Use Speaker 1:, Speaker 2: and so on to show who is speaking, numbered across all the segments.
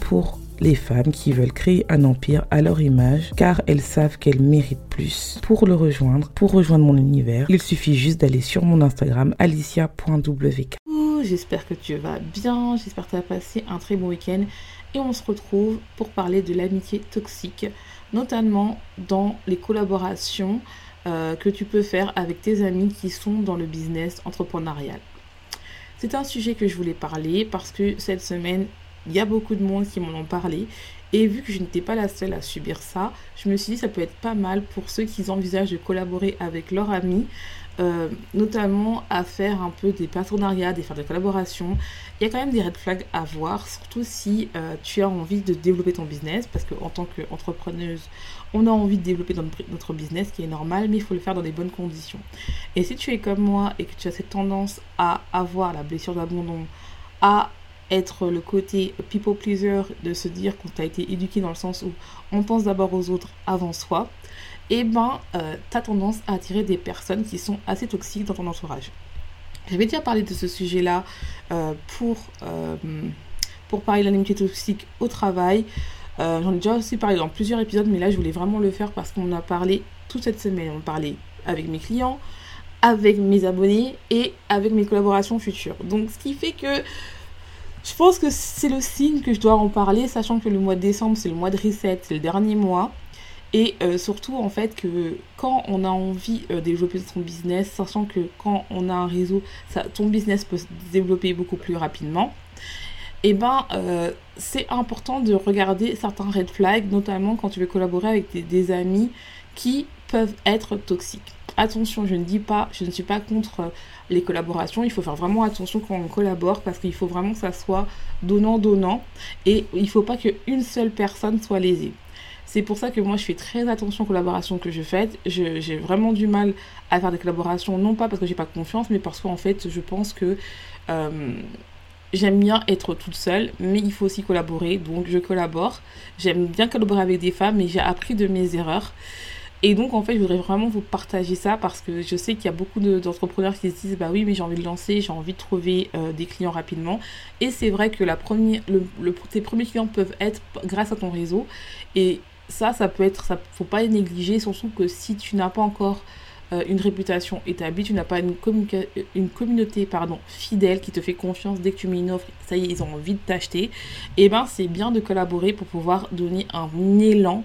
Speaker 1: Pour les femmes qui veulent créer un empire à leur image car elles savent qu'elles méritent plus. Pour le rejoindre, pour rejoindre mon univers, il suffit juste d'aller sur mon Instagram alicia.wk. J'espère que tu vas bien, j'espère que tu as passé un très bon week-end et on se retrouve pour parler de l'amitié toxique, notamment dans les collaborations euh, que tu peux faire avec tes amis qui sont dans le business entrepreneurial. C'est un sujet que je voulais parler parce que cette semaine, il y a beaucoup de monde qui m'en ont parlé. Et vu que je n'étais pas la seule à subir ça, je me suis dit que ça peut être pas mal pour ceux qui envisagent de collaborer avec leurs amis, euh, notamment à faire un peu des partenariats, des faire des collaborations. Il y a quand même des red flags à voir, surtout si euh, tu as envie de développer ton business, parce qu'en tant qu'entrepreneuse, on a envie de développer notre business, qui est normal, mais il faut le faire dans des bonnes conditions. Et si tu es comme moi et que tu as cette tendance à avoir la blessure d'abandon, à être le côté people pleaser, de se dire qu'on t'a été éduqué dans le sens où on pense d'abord aux autres avant soi, et eh ben, euh, tu as tendance à attirer des personnes qui sont assez toxiques dans ton entourage. J'avais déjà parlé de ce sujet-là euh, pour, euh, pour parler de l'amitié toxique au travail. J'en ai déjà aussi parlé dans plusieurs épisodes, mais là, je voulais vraiment le faire parce qu'on a parlé toute cette semaine. On parlait avec mes clients, avec mes abonnés et avec mes collaborations futures. Donc, ce qui fait que je pense que c'est le signe que je dois en parler, sachant que le mois de décembre, c'est le mois de reset, c'est le dernier mois. Et euh, surtout, en fait, que quand on a envie euh, de développer son business, sachant que quand on a un réseau, ça, ton business peut se développer beaucoup plus rapidement. Et eh ben, euh, c'est important de regarder certains red flags, notamment quand tu veux collaborer avec des amis qui peuvent être toxiques. Attention, je ne dis pas, je ne suis pas contre les collaborations. Il faut faire vraiment attention quand on collabore parce qu'il faut vraiment que ça soit donnant-donnant et il ne faut pas qu'une seule personne soit lésée. C'est pour ça que moi je fais très attention aux collaborations que je fais. J'ai vraiment du mal à faire des collaborations, non pas parce que j'ai pas confiance, mais parce qu'en fait je pense que euh, j'aime bien être toute seule, mais il faut aussi collaborer. Donc je collabore. J'aime bien collaborer avec des femmes, mais j'ai appris de mes erreurs. Et donc, en fait, je voudrais vraiment vous partager ça parce que je sais qu'il y a beaucoup d'entrepreneurs qui se disent Bah oui, mais j'ai envie de lancer, j'ai envie de trouver euh, des clients rapidement. Et c'est vrai que tes premiers clients peuvent être grâce à ton réseau. Et ça, ça peut être, ça faut pas négliger, surtout que si tu n'as pas encore euh, une réputation établie, tu n'as pas une, communauté fidèle qui te fait confiance dès que tu mets une offre, ça y est, ils ont envie de t'acheter, et eh ben c'est bien de collaborer pour pouvoir donner un élan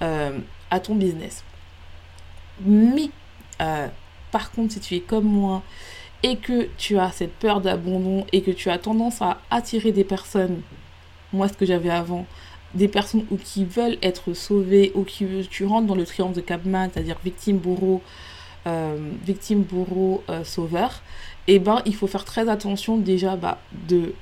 Speaker 1: euh, à ton business. Mais, euh, par contre, si tu es comme moi et que tu as cette peur d'abandon et que tu as tendance à attirer des personnes, moi ce que j'avais avant, des personnes ou qui veulent être sauvées ou qui tu rentres dans le triangle de Capman, c'est-à-dire victime, bourreau, euh, victime, bourreau, euh, sauveur, et eh ben il faut faire très attention déjà bah, de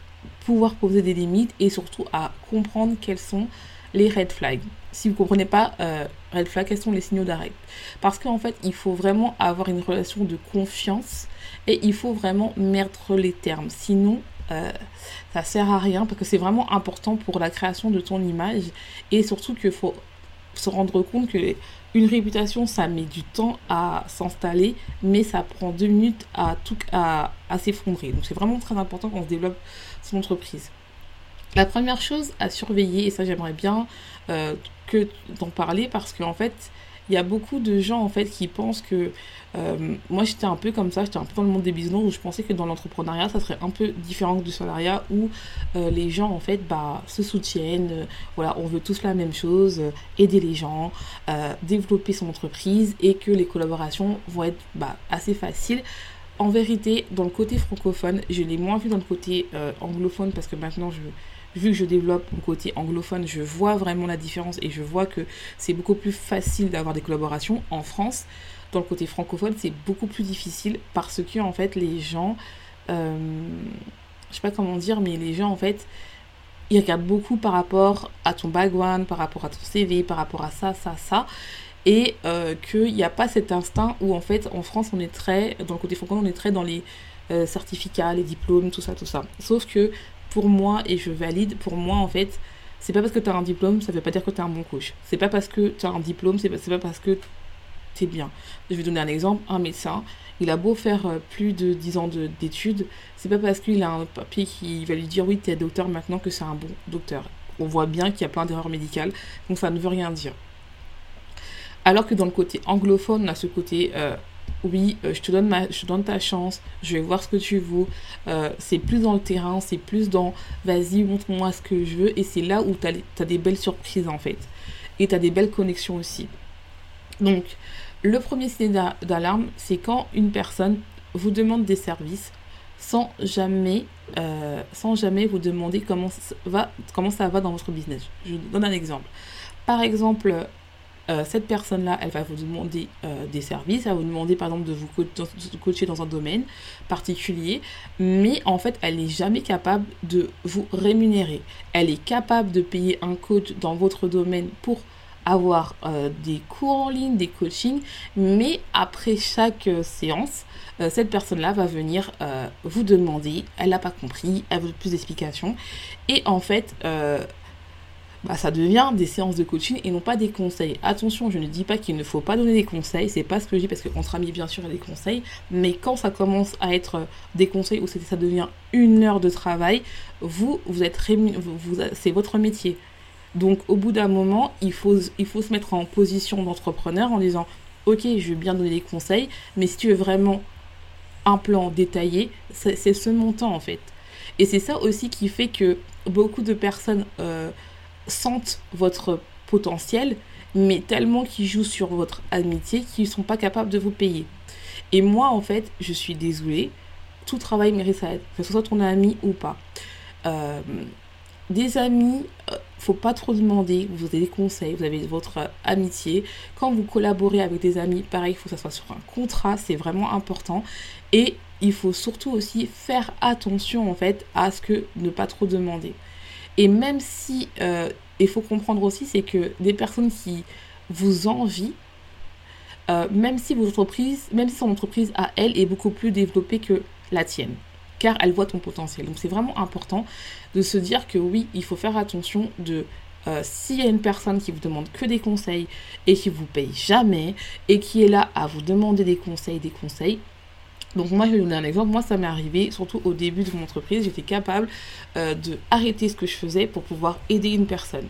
Speaker 1: pouvoir poser des limites et surtout à comprendre quels sont les red flags. Si vous ne comprenez pas euh, red flag, quels sont les signaux d'arrêt? Parce qu'en fait, il faut vraiment avoir une relation de confiance et il faut vraiment mettre les termes. Sinon, euh, ça sert à rien parce que c'est vraiment important pour la création de ton image et surtout qu'il faut se rendre compte que une réputation ça met du temps à s'installer mais ça prend deux minutes à à s'effondrer. Donc c'est vraiment très important qu'on se développe son entreprise la première chose à surveiller, et ça j'aimerais bien euh, que d'en parler parce qu'en fait, il y a beaucoup de gens en fait qui pensent que euh, moi j'étais un peu comme ça, j'étais un peu dans le monde des business où je pensais que dans l'entrepreneuriat ça serait un peu différent du salariat où euh, les gens en fait bah, se soutiennent, voilà, on veut tous la même chose, aider les gens, développer son entreprise et que les collaborations vont être bah, assez faciles. En vérité, dans le côté francophone, je l'ai moins vu dans le côté anglophone parce que maintenant je, vu que je développe mon côté anglophone, je vois vraiment la différence et je vois que c'est beaucoup plus facile d'avoir des collaborations. En France, dans le côté francophone, c'est beaucoup plus difficile parce que en fait les gens, euh, je sais pas comment dire, mais les gens en fait, ils regardent beaucoup par rapport à ton background, par rapport à ton CV, par rapport à ça, ça, ça. Et euh, qu'il n'y a pas cet instinct où en fait en France on est très, dans le côté francophone on est très dans les euh, certificats, les diplômes, tout ça, tout ça. Sauf que pour moi, et je valide, pour moi en fait, c'est pas parce que tu as un diplôme, ça veut pas dire que tu es un bon coach. C'est pas parce que tu as un diplôme, c'est pas, pas parce que tu es bien. Je vais donner un exemple, un médecin, il a beau faire euh, plus de 10 ans d'études, c'est pas parce qu'il a un papier qui va lui dire oui, tu es docteur maintenant que c'est un bon docteur. On voit bien qu'il y a plein d'erreurs médicales, donc ça ne veut rien dire. Alors que dans le côté anglophone, on a ce côté euh, oui, euh, je, te donne ta chance, je vais voir ce que tu vaux. Euh, c'est plus dans le terrain, c'est plus dans vas-y, montre-moi ce que je veux. Et c'est là où tu as, des belles surprises en fait. Et tu as des belles connexions aussi. Donc, le premier signe d'alarme, c'est quand une personne vous demande des services sans jamais, sans jamais vous demander comment va, comment ça va dans votre business. Je donne un exemple. Par exemple, euh, cette personne-là, elle va vous demander euh, des services, elle va vous demander par exemple de vous coacher dans un domaine particulier, mais en fait, elle n'est jamais capable de vous rémunérer. Elle est capable de payer un coach dans votre domaine pour avoir euh, des cours en ligne, des coachings, mais après chaque séance, cette personne-là va venir vous demander, elle n'a pas compris, elle veut plus d'explications, et en fait, bah, ça devient des séances de coaching et non pas des conseils. Attention, je ne dis pas qu'il ne faut pas donner des conseils, c'est pas ce que je dis parce qu'entre amis, bien sûr, il des conseils, mais quand ça commence à être des conseils où ça devient une heure de travail, vous, vous êtes c'est votre métier. Donc, au bout d'un moment, il faut, il faut se mettre en position d'entrepreneur en disant Ok, je vais bien donner des conseils, mais si tu veux vraiment un plan détaillé, c'est ce montant en fait. Et c'est ça aussi qui fait que beaucoup de personnes. Euh, sentent votre potentiel, mais tellement qu'ils jouent sur votre amitié qu'ils ne sont pas capables de vous payer. Et moi, en fait, je suis désolée, tout travail mérite sa aide, que ce soit ton ami ou pas. Euh, des amis, euh, faut pas trop demander, vous avez des conseils, vous avez votre amitié. Quand vous collaborez avec des amis, pareil, il faut que ça soit sur un contrat, c'est vraiment important. Et il faut surtout aussi faire attention en fait à ce que ne pas trop demander. Et même si, euh, il faut comprendre aussi, c'est que des personnes qui vous envient, euh, même si votre entreprise, même si son entreprise à elle est beaucoup plus développée que la tienne, car elle voit ton potentiel. Donc c'est vraiment important de se dire que oui, il faut faire attention de euh, s'il y a une personne qui vous demande que des conseils et qui vous paye jamais et qui est là à vous demander des conseils, des conseils, donc moi, je vais vous donner un exemple. Moi, ça m'est arrivé, surtout au début de mon entreprise, j'étais capable euh, de arrêter ce que je faisais pour pouvoir aider une personne.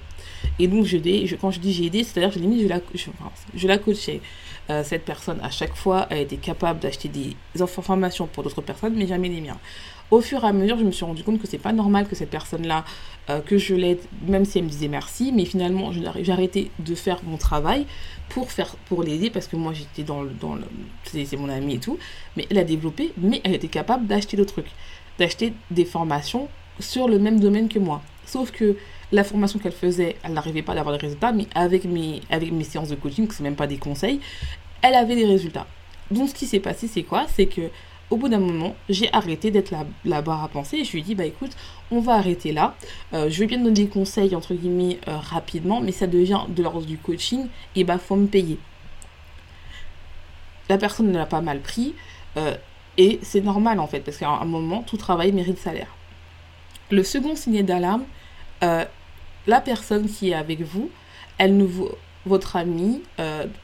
Speaker 1: Et donc, je, quand je dis j'ai aidé, c'est-à-dire que je, la, je, je la coachais. Euh, cette personne, à chaque fois, elle était capable d'acheter des informations pour d'autres personnes, mais jamais les miens. Au fur et à mesure, je me suis rendu compte que c'est pas normal que cette personne-là, euh, que je l'aide, même si elle me disait merci, mais finalement, j'ai arrêté de faire mon travail pour faire pour l'aider parce que moi j'étais dans le c'est mon ami et tout mais elle a développé mais elle était capable d'acheter d'autres trucs d'acheter des formations sur le même domaine que moi. Sauf que la formation qu'elle faisait elle n'arrivait pas à avoir des résultats mais avec mes avec mes séances de coaching c'est même pas des conseils elle avait des résultats. Donc ce qui s'est passé c'est quoi? C'est que au bout d'un moment, j'ai arrêté d'être la, barre à penser et je lui ai dit, bah écoute, on va arrêter là. Euh, je vais bien donner des conseils, entre guillemets, euh, rapidement, mais ça devient de l'ordre du coaching et bah faut me payer. La personne ne l'a pas mal pris euh, et c'est normal en fait, parce qu'à un moment, tout travail mérite salaire. Le second signe d'alarme, la personne qui est avec vous, elle ne vous, votre ami,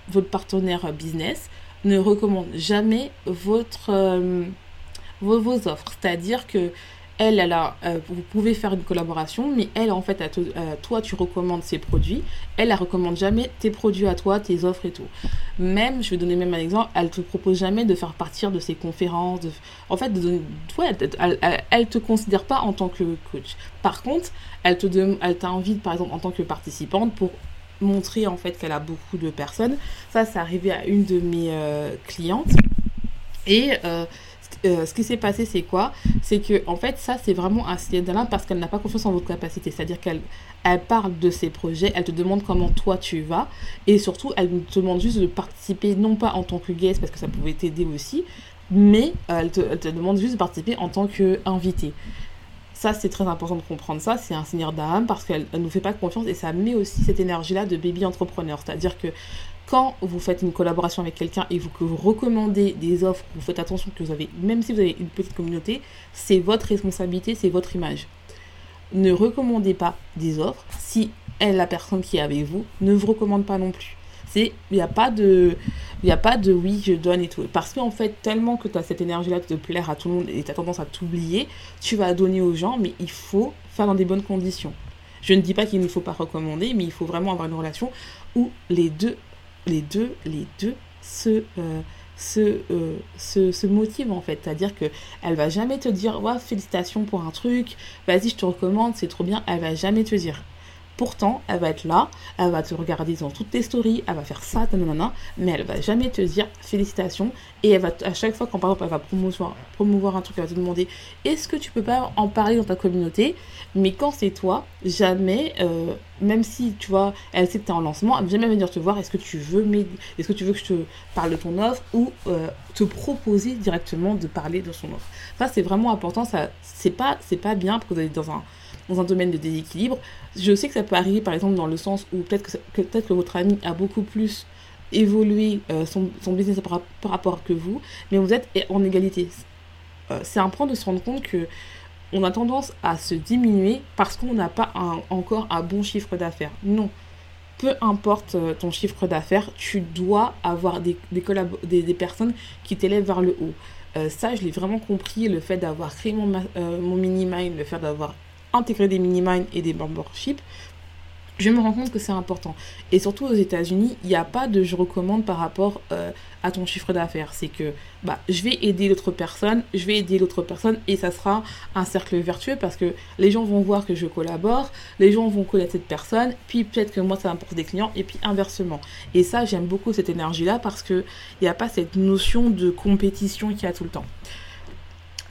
Speaker 1: votre partenaire business, ne recommande jamais votre, euh, vos, offres. C'est-à-dire que elle, elle a, euh, vous pouvez faire une collaboration, mais elle, en fait, euh, toi, tu recommandes ses produits. Elle, elle recommande jamais tes produits à toi, tes offres et tout. Même, je vais donner même un exemple, elle te propose jamais de faire partir de ses conférences. En fait, de, elle, elle, te considère pas en tant que coach. Par contre, elle te elle t'invite, par exemple, en tant que participante pour montrer en fait qu'elle a beaucoup de personnes. Ça, c'est arrivé à une de mes euh, clientes. Et euh,
Speaker 2: euh, ce qui s'est passé, c'est quoi? C'est que, en fait, ça, c'est vraiment un signal d'alarme parce qu'elle n'a pas confiance en votre capacité. C'est-à-dire qu'elle elle parle de ses projets, elle te demande comment toi tu vas, et surtout, elle te demande juste de participer, non pas en tant que guest, parce que ça pouvait t'aider aussi, mais elle, te, elle, te, demande juste de participer en tant qu'invité. Ça, c'est très important de comprendre ça. C'est un signal d'âme parce qu'elle ne nous fait pas confiance et ça met aussi cette énergie-là de baby entrepreneur. C'est-à-dire que quand vous faites une collaboration avec quelqu'un et que vous recommandez des offres, vous faites attention que vous avez, même si vous avez une petite communauté, c'est votre responsabilité, c'est votre image. Ne recommandez pas des offres si elle, la personne qui est avec vous, ne vous recommande pas non plus. Il n'y a pas de, il a pas de oui, je donne et tout. Parce qu'en fait, tellement que tu as cette énergie-là de te plaire à tout le monde et tu as tendance à t'oublier, tu vas donner aux gens, mais il faut faire dans des bonnes conditions. Je ne dis pas qu'il ne faut pas recommander, mais il faut vraiment avoir une relation où les deux les deux, les deux se, euh, euh, se, se, motivent en fait. C'est-à-dire que elle va jamais te dire ouais, félicitations pour un truc, vas-y, je te recommande, c'est trop bien. Elle va jamais te dire. Pourtant, elle va être là, elle va te regarder dans toutes tes stories, elle va faire ça, nanana, mais elle va jamais te dire félicitations. Et elle va, à chaque fois, quand par elle va promouvoir, promouvoir un truc, elle va te demander est-ce que tu peux pas en parler dans ta communauté? Mais quand c'est toi, jamais, euh, même si tu vois, elle sait que tu es en lancement, elle va jamais venir te voir est-ce que tu veux est-ce que tu veux que je te parle de ton offre ou euh, te proposer directement de parler de son offre? Ça, c'est vraiment important, ça, c'est pas, pas bien pour que vous êtes dans un dans un domaine de déséquilibre. Je sais que ça peut arriver par exemple dans le sens où peut-être que, peut-être que votre ami a beaucoup plus évolué euh, son, son, business par, rapport que vous, mais vous êtes en égalité. Euh, c'est important de se rendre compte que on a tendance à se diminuer parce qu'on n'a pas un, encore un bon chiffre d'affaires. Non. Peu importe euh, ton chiffre d'affaires, tu dois avoir des, des, des, des personnes qui t'élèvent vers le haut. Ça, je l'ai vraiment compris, le fait d'avoir créé mon, mon mini-mind, le fait d'avoir intégrer des mini-mines et des memberships, je me rends compte que c'est important. Et surtout aux États-Unis, il n'y a pas de je recommande par rapport euh, à ton chiffre d'affaires. C'est que bah, je vais aider l'autre personne, je vais aider l'autre personne et ça sera un cercle vertueux parce que les gens vont voir que je collabore, les gens vont connaître cette personne, puis peut-être que moi ça m'apporte des clients et puis inversement. Et ça, j'aime beaucoup cette énergie-là parce qu'il n'y a pas cette notion de compétition qu'il y a tout le temps.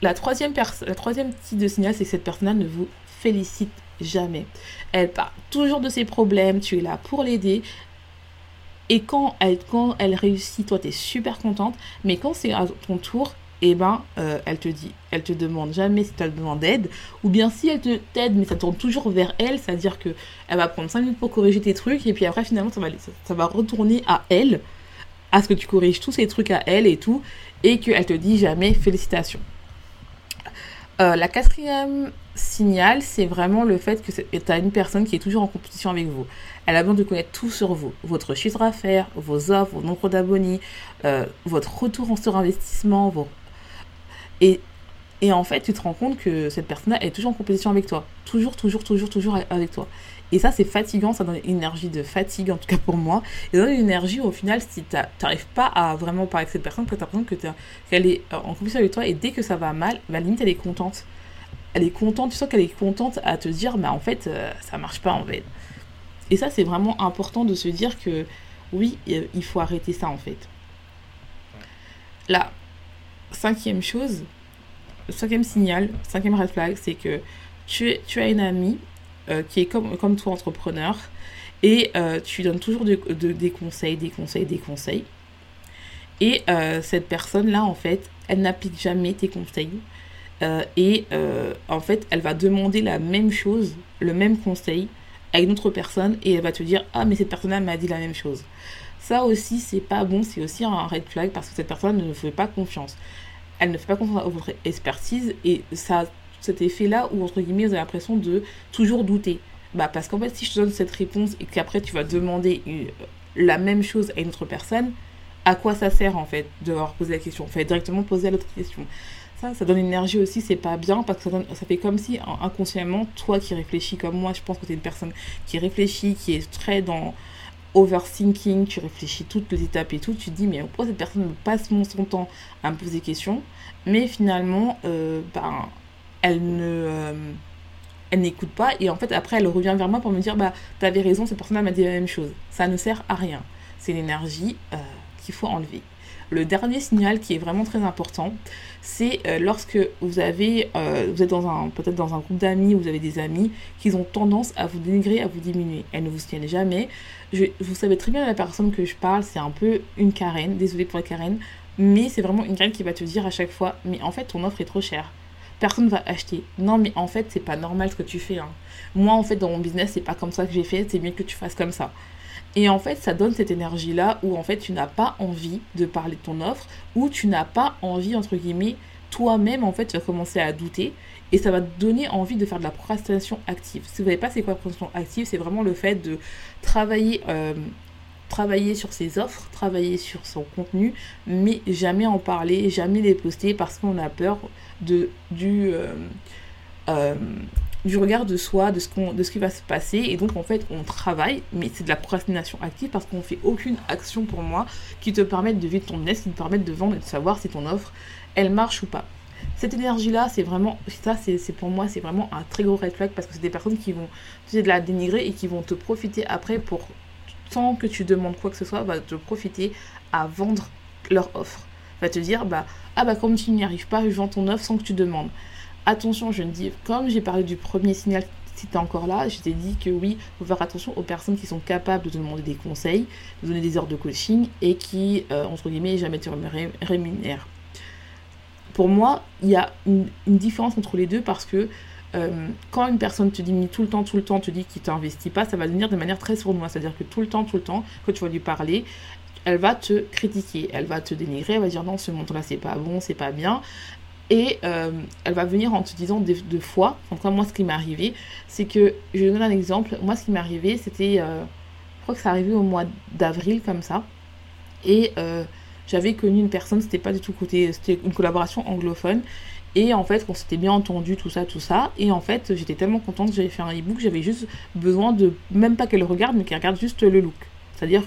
Speaker 2: La troisième, la troisième type de signal, c'est que cette personne-là ne vous félicite jamais. Elle parle toujours de ses problèmes, tu es là pour l'aider. Et quand elle, réussit, toi, tu es super contente. Mais quand c'est à ton tour, eh ben, euh, elle te dit, elle te demande jamais si tu as besoin d'aide. Ou bien si elle te t'aide, mais ça tourne toujours vers elle, c'est-à-dire que elle va prendre 5 minutes pour corriger tes trucs. Et puis après, finalement, ça va, ça va retourner à elle, à ce que tu corriges tous ces trucs à elle et tout. Et qu'elle te dit jamais félicitations. Euh, la quatrième signal, c'est vraiment le fait que tu as une personne qui est toujours en compétition avec vous. Elle a besoin de connaître tout sur vous. Votre chiffre d'affaires, vos offres, vos nombre d'abonnés, euh, votre retour en sur investissement. Vos... et en fait, tu te rends compte que cette personne-là est toujours en compétition avec toi. Toujours, toujours, toujours, toujours avec toi. Et ça, c'est fatigant, ça donne une énergie de fatigue, en tout cas pour moi. Et ça donne une énergie où, au final, si tu n'arrives pas à vraiment parler avec cette personne, que tu as l'impression qu'elle est en compétition avec toi, et dès que ça va mal, bah, limite, elle est contente. Elle est contente, tu sens qu'elle est contente à te dire, mais en fait, euh, ça marche pas en fait. Et ça, c'est vraiment important de se dire que oui, il faut arrêter ça en fait. La cinquième chose, cinquième signal, cinquième red flag, c'est que tu, tu as une amie euh, qui est comme, comme toi entrepreneur et euh, tu donnes toujours de, de, des conseils, des conseils, des conseils. Et euh, cette personne-là, en fait, elle n'applique jamais tes conseils. Et en fait, elle va demander la même chose, le même conseil à une autre personne et elle va te dire Ah, mais cette personne-là m'a dit la même chose. Ça aussi, c'est pas bon, c'est aussi un red flag parce que cette personne ne fait pas confiance. Elle ne fait pas confiance à votre expertise et ça cet effet-là où, entre guillemets, vous avez l'impression de toujours douter. Bah, parce qu'en fait, si je te donne cette réponse et qu'après tu vas demander une, la même chose à une autre personne, à quoi ça sert en fait de leur poser la question Enfin, directement poser l'autre question? Ça, ça donne une énergie aussi, c'est pas bien parce que ça, ça fait comme si inconsciemment, toi qui réfléchis comme moi, je pense que tu une personne qui réfléchit, qui est très dans overthinking, tu réfléchis toutes les étapes et tout, tu te dis mais pourquoi cette personne me passe son temps à me poser des questions. Mais finalement, euh, ben, elle ne euh, elle n'écoute pas. Et en fait après elle revient vers moi pour me dire bah t'avais raison cette personne m'a dit la même chose. Ça ne sert à rien. C'est l'énergie euh, qu'il faut enlever le dernier signal qui est vraiment très important, c'est euh, lorsque euh, vous êtes dans un, peut-être dans un groupe d'amis, vous avez des amis qui ont tendance à vous dénigrer, à vous diminuer. Elles ne vous tiennent jamais. Je, vous savez très bien la personne que je parle, c'est un peu une Karen, désolée pour la Karen, mais c'est vraiment une Karen qui va te dire à chaque fois, mais en fait ton offre est trop chère. Personne va acheter. Non, mais en fait, c'est pas normal ce que tu fais. Hein. Moi, en fait, dans mon business, c'est pas comme ça que j'ai fait. C'est mieux que tu fasses comme ça. Et en fait, ça donne cette énergie-là où en fait, tu n'as pas envie de parler de ton offre, ou tu n'as pas envie, entre guillemets, toi-même, en fait, tu vas commencer à douter et ça va te donner envie de faire de la procrastination active. Si vous n'avez pas c'est quoi la procrastination active, c'est vraiment le fait de travailler, euh, travailler sur ses offres, travailler sur son contenu, mais jamais en parler, jamais les poster parce qu'on a peur de, du, euh, euh, du regard de soi, de ce, qu'on, de ce qui va se passer. Et donc, en fait, on travaille, mais c'est de la procrastination active parce qu'on fait aucune action pour moi qui te permette de vivre ton business, qui te permette de vendre et de savoir si ton offre, elle marche ou pas. Cette énergie-là, c'est vraiment, ça, c'est, pour moi, c'est vraiment un très gros red flag parce que c'est des personnes qui vont te de la dénigrer et qui vont te profiter après pour, tant que tu demandes quoi que ce soit, va te profiter à vendre leur offre. Va te dire, bah, ah bah, comme tu n'y arrives pas, je vends ton offre sans que tu demandes. Attention, je ne dis, comme j'ai parlé du premier signal, si es encore là, je t'ai dit que oui, il faut faire attention aux personnes qui sont capables de te demander des conseils, de donner des ordres de coaching et qui, euh, entre guillemets, jamais te rémunèrent. Pour moi, il y a une, différence entre les deux parce que euh, quand une personne te dit tout le temps, tout le temps, te dit qu'il t'investit pas, ça va venir de manière très sournoise. C'est-à-dire que tout le temps, tout le temps, quand tu vas lui parler, elle va te critiquer, elle va te dénigrer, elle va dire non, ce montant-là, c'est pas bon, c'est pas bien. Et euh, elle va venir en te disant deux, fois, en tout cas moi ce qui m'est arrivé, c'est que, je donne un exemple, moi ce qui m'est arrivé c'était, euh, je crois que ça arrivé au mois d'avril comme ça, et euh, j'avais connu une personne, c'était pas du tout côté, c'était une collaboration anglophone, et en fait on s'était bien entendu, tout ça, tout ça, et en fait j'étais tellement contente j'avais fait un e-book, j'avais juste besoin de, même pas qu'elle regarde, mais qu'elle regarde juste le look, c'est-à-dire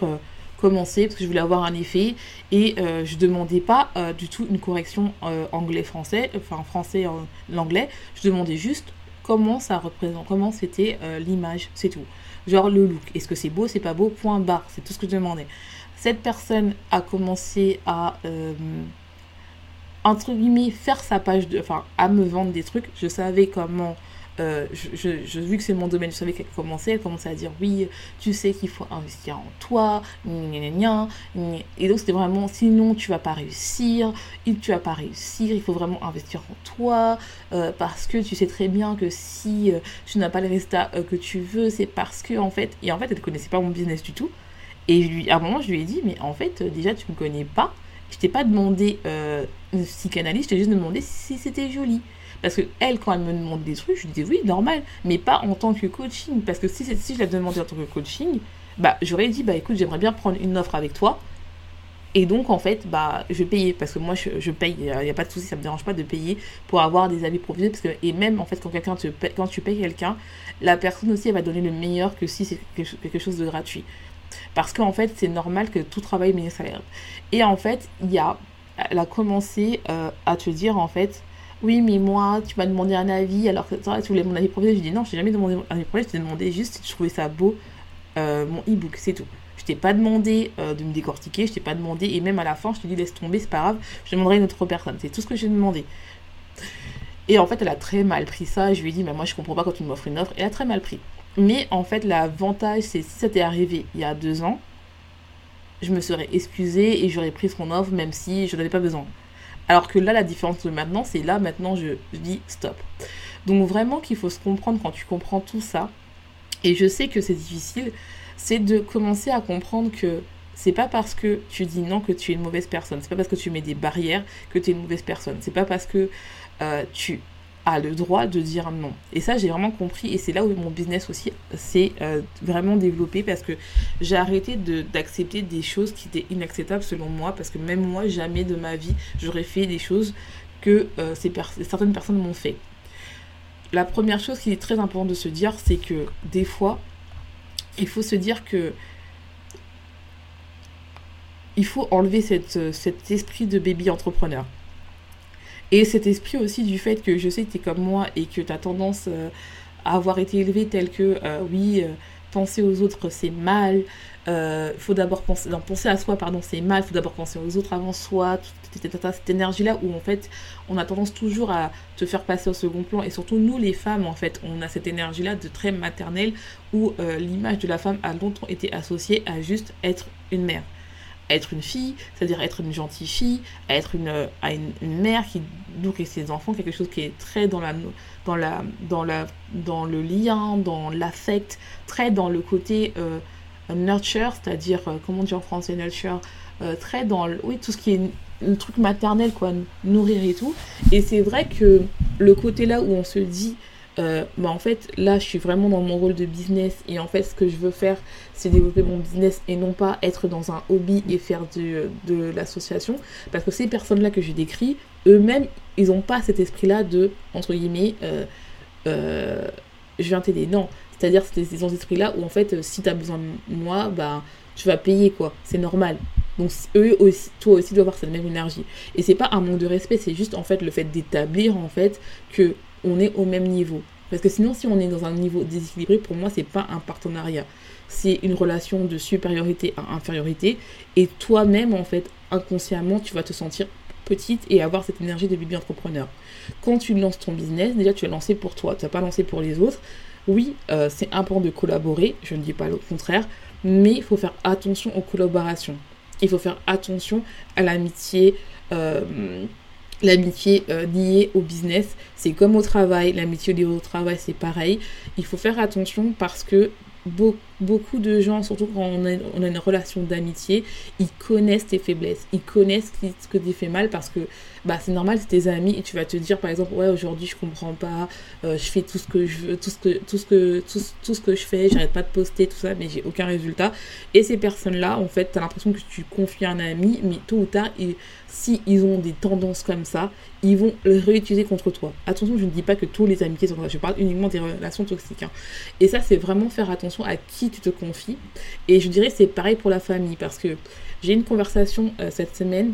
Speaker 2: commencer parce que je voulais avoir un effet et euh, je demandais pas euh, du tout une correction euh, anglais-français, enfin français l'anglais, je demandais juste comment ça représente, comment c'était l'image, c'est tout. Genre le look, est-ce que c'est beau, c'est pas beau, point barre, c'est tout ce que je demandais. Cette personne a commencé à entre guillemets faire sa page de, enfin à me vendre des trucs, je savais comment euh, je, je, vu que c'est mon domaine, je savais qu'elle commençait, elle commençait à dire oui, tu sais qu'il faut investir en toi, et donc c'était vraiment sinon tu vas pas réussir, tu vas pas réussir, il faut vraiment investir en toi, euh, parce que tu sais très bien que si euh, tu n'as pas les résultats que tu veux, c'est parce que en fait, et en fait elle connaissait pas mon business du tout, et lui, à un moment je lui ai dit, mais en fait déjà tu me connais pas, je t'ai pas demandé une psychanalyse, je t'ai juste demandé si c'était joli. Parce que elle, quand elle me demande des trucs, je lui dis oui, normal, mais pas en tant que coaching. Parce que si, je l'avais demandé en tant que coaching, bah, j'aurais dit, bah écoute, j'aimerais bien prendre une offre avec toi. Et donc, en fait, bah, je payer. Parce que moi, je, paye. Il n'y a, pas de souci, ça me dérange pas de payer pour avoir des avis professionnels. Et même, en fait, quand, quelqu'un te quand tu payes quelqu'un, la personne aussi, elle va donner le meilleur que si c'est quelque chose de gratuit. Parce qu'en fait, c'est normal que tout travail mérite salaire. Et en fait, il y a, elle a commencé euh, à te dire, en fait, oui, mais moi, tu m'as demandé un avis, alors que tu voulais mon avis professionnel. Je dis non, je t'ai jamais demandé mon avis professionnel, je t'ai demandé juste si tu trouvais ça beau, euh, mon e-book, c'est tout. Je t'ai pas demandé euh, de me décortiquer, je t'ai pas demandé, et même à la fin, je te dis laisse tomber, c'est pas grave, je demanderai une autre personne. C'est tout ce que j'ai demandé. Et en fait, elle a très mal pris ça. Je lui ai dit, mais moi, je comprends pas quand tu m'offres une offre. Elle a très mal pris. Mais en fait, l'avantage, c'est si ça t'est arrivé il y a deux ans, je me serais excusée et j'aurais pris son offre, même si je n'avais pas besoin. Alors que là, la différence de maintenant, c'est là, maintenant, je, dis stop. Donc vraiment qu'il faut se comprendre quand tu comprends tout ça. Et je sais que c'est difficile, c'est de commencer à comprendre que c'est pas parce que tu dis non que tu es une mauvaise personne. C'est pas parce que tu mets des barrières que tu es une mauvaise personne. C'est pas parce que euh, tu a le droit de dire non. Et ça, j'ai vraiment compris. Et c'est là où mon business aussi s'est euh, vraiment développé parce que j'ai arrêté d'accepter des choses qui étaient inacceptables selon moi. Parce que même moi, jamais de ma vie, j'aurais fait des choses que euh, ces certaines personnes m'ont fait. La première chose qui est très importante de se dire, c'est que des fois, il faut se dire que il faut enlever cette, cet esprit de baby entrepreneur. Et cet esprit aussi du fait que je sais que tu es comme moi et que tu as tendance euh, à avoir été élevé tel que, euh, oui, euh, penser aux autres, c'est mal. Faut d'abord penser, penser à soi, pardon, c'est mal. Faut d'abord penser aux autres avant soi. Cette énergie-là où en fait, on a tendance toujours à te faire passer au second plan. Et surtout, nous, les femmes, en fait, on a cette énergie-là de très maternelle où l'image de la femme a longtemps été associée à juste être une mère être une fille, c'est-à-dire être une gentille fille, être une, à une, mère qui nourrit ses enfants, quelque chose qui est très dans la dans la dans la dans le lien, dans l'affect, très dans le côté euh, nurture, c'est-à-dire euh, comment dire en français nurture, euh, très dans oui tout ce qui est le truc maternel quoi, nourrir et tout. Et c'est vrai que le côté là où on se dit euh, bah en fait là je suis vraiment dans mon rôle de business et en fait ce que je veux faire c'est développer mon business et non pas être dans un hobby et faire de, de l'association. Parce que ces personnes là que je décris eux-mêmes ils n'ont pas cet esprit là de entre guillemets euh, euh, je viens t'aider non. C'est à dire c'est ces esprits là où en fait si tu as besoin de moi bah tu vas payer quoi. C'est normal. Donc eux aussi, toi aussi dois avoir cette même énergie. Et c'est pas un manque de respect, c'est juste en fait le fait d'établir en fait que on est au même niveau. Parce que sinon, si on est dans un niveau déséquilibré, pour moi, c'est pas un partenariat. C'est une relation de supériorité à infériorité. Et toi-même, en fait, inconsciemment, tu vas te sentir petite et avoir cette énergie de bébé entrepreneur. Quand tu lances ton business, déjà, tu es lancé pour toi. Tu n'as pas lancé pour les autres. Oui, euh, c'est important de collaborer. Je ne dis pas le contraire. Mais il faut faire attention aux collaborations. Il faut faire attention à l'amitié. Euh, L'amitié euh, liée au business, c'est comme au travail. L'amitié liée au travail, c'est pareil. Il faut faire attention parce que beaucoup de gens, surtout quand on a, une relation d'amitié, ils connaissent tes faiblesses, ils connaissent ce que tu fais mal parce que bah, c'est normal, c'est tes amis et tu vas te dire par exemple, ouais, aujourd'hui je comprends pas, euh, je fais tout ce que je veux, tout ce que, tout ce que, tout, tout ce que je fais, j'arrête pas de poster, tout ça, mais j'ai aucun résultat. Et ces personnes-là, en fait, tu as l'impression que tu confies à un ami, mais tôt ou tard, ils, si ils ont des tendances comme ça, ils vont le réutiliser contre toi. Attention, je ne dis pas que tous les amitiés sont comme ça, je parle uniquement des relations toxiques. Hein. Et ça, c'est vraiment faire attention à qui tu te confies. Et je dirais c'est pareil pour la famille, parce que j'ai une conversation euh, cette semaine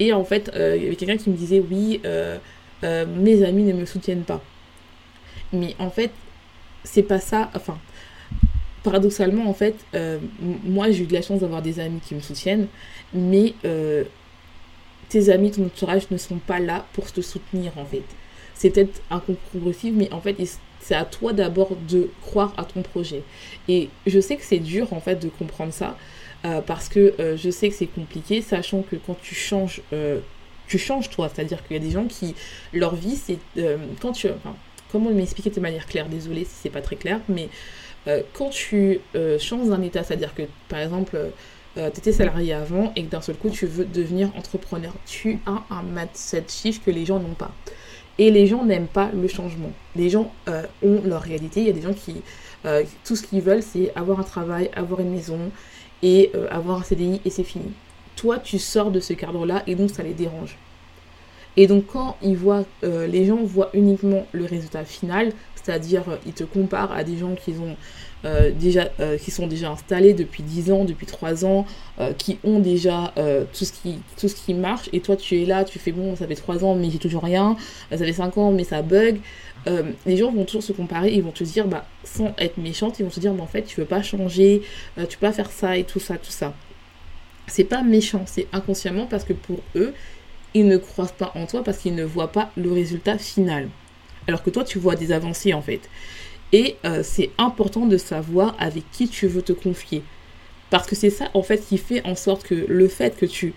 Speaker 2: et en fait, euh, il y avait quelqu'un qui me disait oui, euh, euh, mes amis ne me soutiennent pas. Mais en fait, c'est pas ça. Enfin, paradoxalement, en fait, moi j'ai eu de la chance d'avoir des amis qui me soutiennent, mais tes amis, ton entourage ne sont pas là pour te soutenir en fait. C'est peut-être un progressif, mais en fait, c'est à toi d'abord de croire à ton projet. Et je sais que c'est dur en fait de comprendre ça, euh, parce que euh, je sais que c'est compliqué, sachant que quand tu changes, euh, tu changes toi. C'est-à-dire qu'il y a des gens qui, leur vie, c'est quand tu... Enfin, comment m'expliquer de manière claire? Désolée si c'est pas très clair, mais quand tu changes d'un état, c'est-à-dire que par exemple, tu étais salarié avant et que d'un seul coup tu veux devenir entrepreneur, tu as un mindset chiffre que les gens n'ont pas. Et les gens n'aiment pas le changement. Les gens ont leur réalité. Il y a des gens qui, tout ce qu'ils veulent, c'est avoir un travail, avoir une maison, et euh, avoir un CDI et c'est fini. Toi, tu sors de ce cadre-là et donc ça les dérange. Et donc quand ils voient, euh, les gens voient uniquement le résultat final, c'est-à-dire euh, ils te comparent à des gens qui ont déjà, qui sont déjà installés depuis 10 ans, depuis 3 ans, qui ont déjà tout, ce qui, tout ce qui marche, et toi tu es là, tu fais bon, ça fait 3 ans mais j'ai toujours rien, ça fait 5 ans mais ça bug. les gens vont toujours se comparer, ils vont te dire, bah, sans être méchante, ils vont te dire, mais en fait tu veux pas changer, tu peux pas faire ça et tout ça, tout ça. C'est pas méchant, c'est inconsciemment parce que pour eux, ils ne croient pas en toi parce qu'ils ne voient pas le résultat final. Alors que toi, tu vois des avancées en fait. Et euh, c'est important de savoir avec qui tu veux te confier. Parce que c'est ça en fait qui fait en sorte que le fait que tu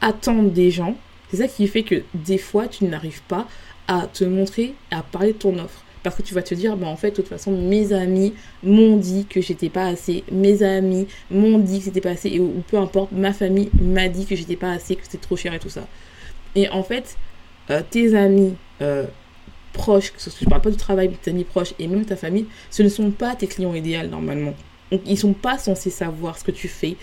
Speaker 2: attendes des gens, c'est ça qui fait que des fois tu n'arrives pas à te montrer, à parler de ton offre. Parce que tu vas te dire, bah en fait, de toute façon, mes amis m'ont dit que j'étais pas assez, mes amis m'ont dit que c'était pas assez, ou, peu importe, ma famille m'a dit que j'étais pas assez, que c'était trop cher et tout ça. Et en fait, euh, tes amis euh, proches, parce que je parle pas du travail, mais tes amis proches et même ta famille, ce ne sont pas tes clients idéaux normalement. Donc, ils sont pas censés savoir ce que tu fais,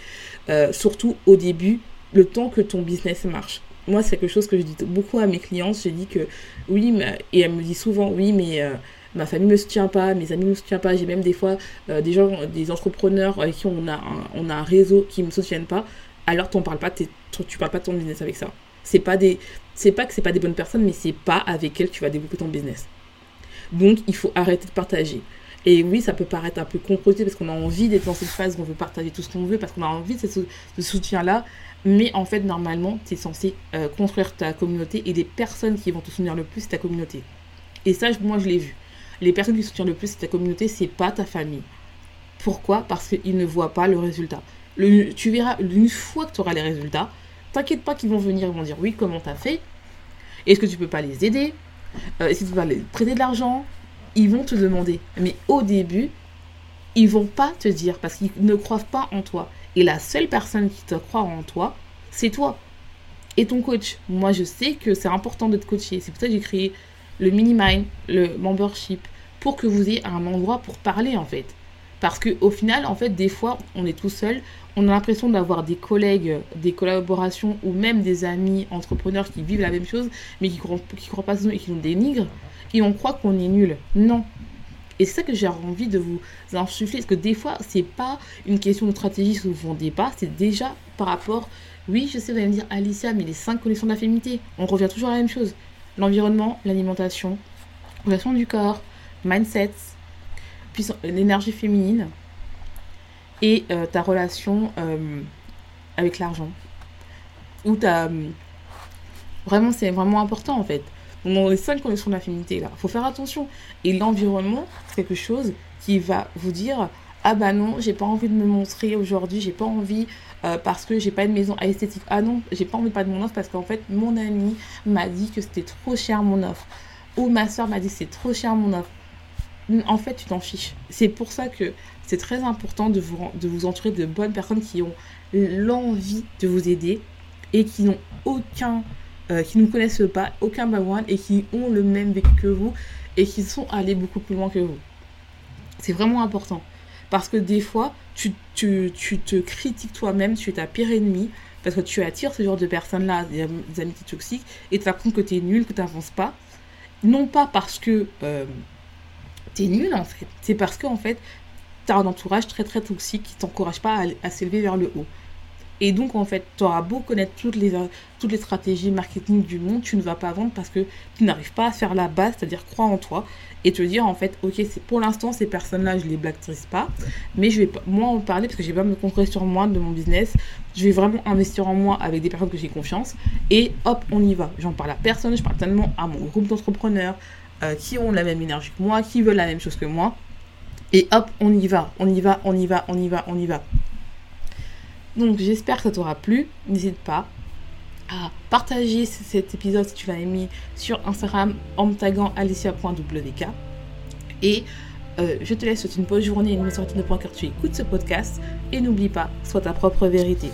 Speaker 2: euh, surtout au début, le temps que ton business marche. Moi, c'est quelque chose que je dis beaucoup à mes clients. Je dis que oui, et elle me dit souvent oui, mais ma famille me soutient pas, mes amis me soutiennent pas. J'ai même des fois des gens, des entrepreneurs avec qui on a un, on réseau qui me soutiennent pas. Alors, parles pas, tu parles pas de ton business avec ça. C'est pas des, c'est pas que c'est pas des bonnes personnes, mais c'est pas avec elles que tu vas développer ton business. Donc il faut arrêter de partager. Et oui, ça peut paraître un peu composé parce qu'on a envie d'être dans cette phase où on veut partager tout ce qu'on veut, parce qu'on a envie de ce, soutien-là. Mais en fait, normalement, tu es censé euh, construire ta communauté et les personnes qui vont te soutenir le plus, c'est ta communauté. Et ça, moi, je l'ai vu. Les personnes qui soutiennent le plus ta communauté, c'est pas ta famille. Pourquoi? Parce qu'ils ne voient pas le résultat. tu verras, une fois que tu auras les résultats, t'inquiète pas qu'ils vont venir, ils vont dire oui, comment t'as fait? Est-ce que tu peux pas les aider? Euh, Est-ce que tu peux pas les prêter de l'argent? Ils vont te demander. Mais au début, ils vont pas te dire parce qu'ils ne croient pas en toi. Et la seule personne qui te croit en toi, c'est toi. Et ton coach. Moi, je sais que c'est important de te coacher. C'est pour ça que j'ai créé le mini-mind, le membership, pour que vous ayez un endroit pour parler en fait. Parce qu'au final, en fait, des fois, on est tout seul, on a l'impression d'avoir des collègues, des collaborations ou même des amis entrepreneurs qui vivent la même chose, mais qui ne croient, qui croient pas et qui nous dénigrent, et on croit qu'on est nul. Non. Et c'est ça que j'ai envie de vous insuffler, parce que des fois, c'est pas une question de stratégie que vous vendez pas, c'est déjà par rapport. Oui, je sais, vous allez me dire, Alicia, mais les cinq connexions de la on revient toujours à la même chose l'environnement, l'alimentation, relation du corps, mindset, l'énergie féminine et euh, ta relation euh, avec l'argent. Ou ta. Euh, vraiment, c'est vraiment important en fait. Dans les cinq conditions de la féminité, là, il faut faire attention. Et l'environnement, c'est quelque chose qui va vous dire ah bah non, j'ai pas envie de me montrer aujourd'hui, j'ai pas envie parce que j'ai pas une maison esthétique. Ah non, j'ai pas envie de pas de mon offre parce qu'en fait, mon ami m'a dit que c'était trop cher mon offre. Ou ma soeur m'a dit c'est trop cher mon offre. En fait, tu t'en fiches. C'est pour ça que c'est très important de vous, de vous entourer de bonnes personnes qui ont l'envie de vous aider et qui n'ont aucun, euh, qui ne connaissent pas, aucun background et qui ont le même vécu que vous et qui sont allés beaucoup plus loin que vous. C'est vraiment important. Parce que des fois, tu, tu, tu te critiques toi-même, tu es ta pire ennemie, parce que tu attires ce genre de personnes-là, des, amitiés toxiques, et tu apprends que tu es nul, que tu n'avances pas. Non pas parce que euh, tu es nul, en fait. C'est parce que, en fait, tu as un entourage très très toxique qui t'encourage pas à, s'élever vers le haut. Et donc, en fait, tu beau connaître toutes les, stratégies marketing du monde, tu ne vas pas vendre parce que tu n'arrives pas à faire la base, c'est-à-dire croire en toi et te dire, en fait, ok, pour l'instant, ces personnes-là, je les blackterise pas, mais je vais moi en parler parce que je vais pas me concentrer sur moi, de mon business. Je vais vraiment investir en moi avec des personnes que j'ai confiance et hop, on y va. J'en parle à personne, je parle tellement à mon groupe d'entrepreneurs euh, qui ont la même énergie que moi, qui veulent la même chose que moi. Et hop, on y va, on y va, on y va, on y va, on y va. Donc j'espère que ça t'aura plu. N'hésite pas à partager cet épisode si tu l'as aimé sur Instagram en me taguant alicia.wk. Et euh, je te laisse une bonne journée et une bonne sortie de point car tu écoutes ce podcast. Et n'oublie pas, sois ta propre vérité.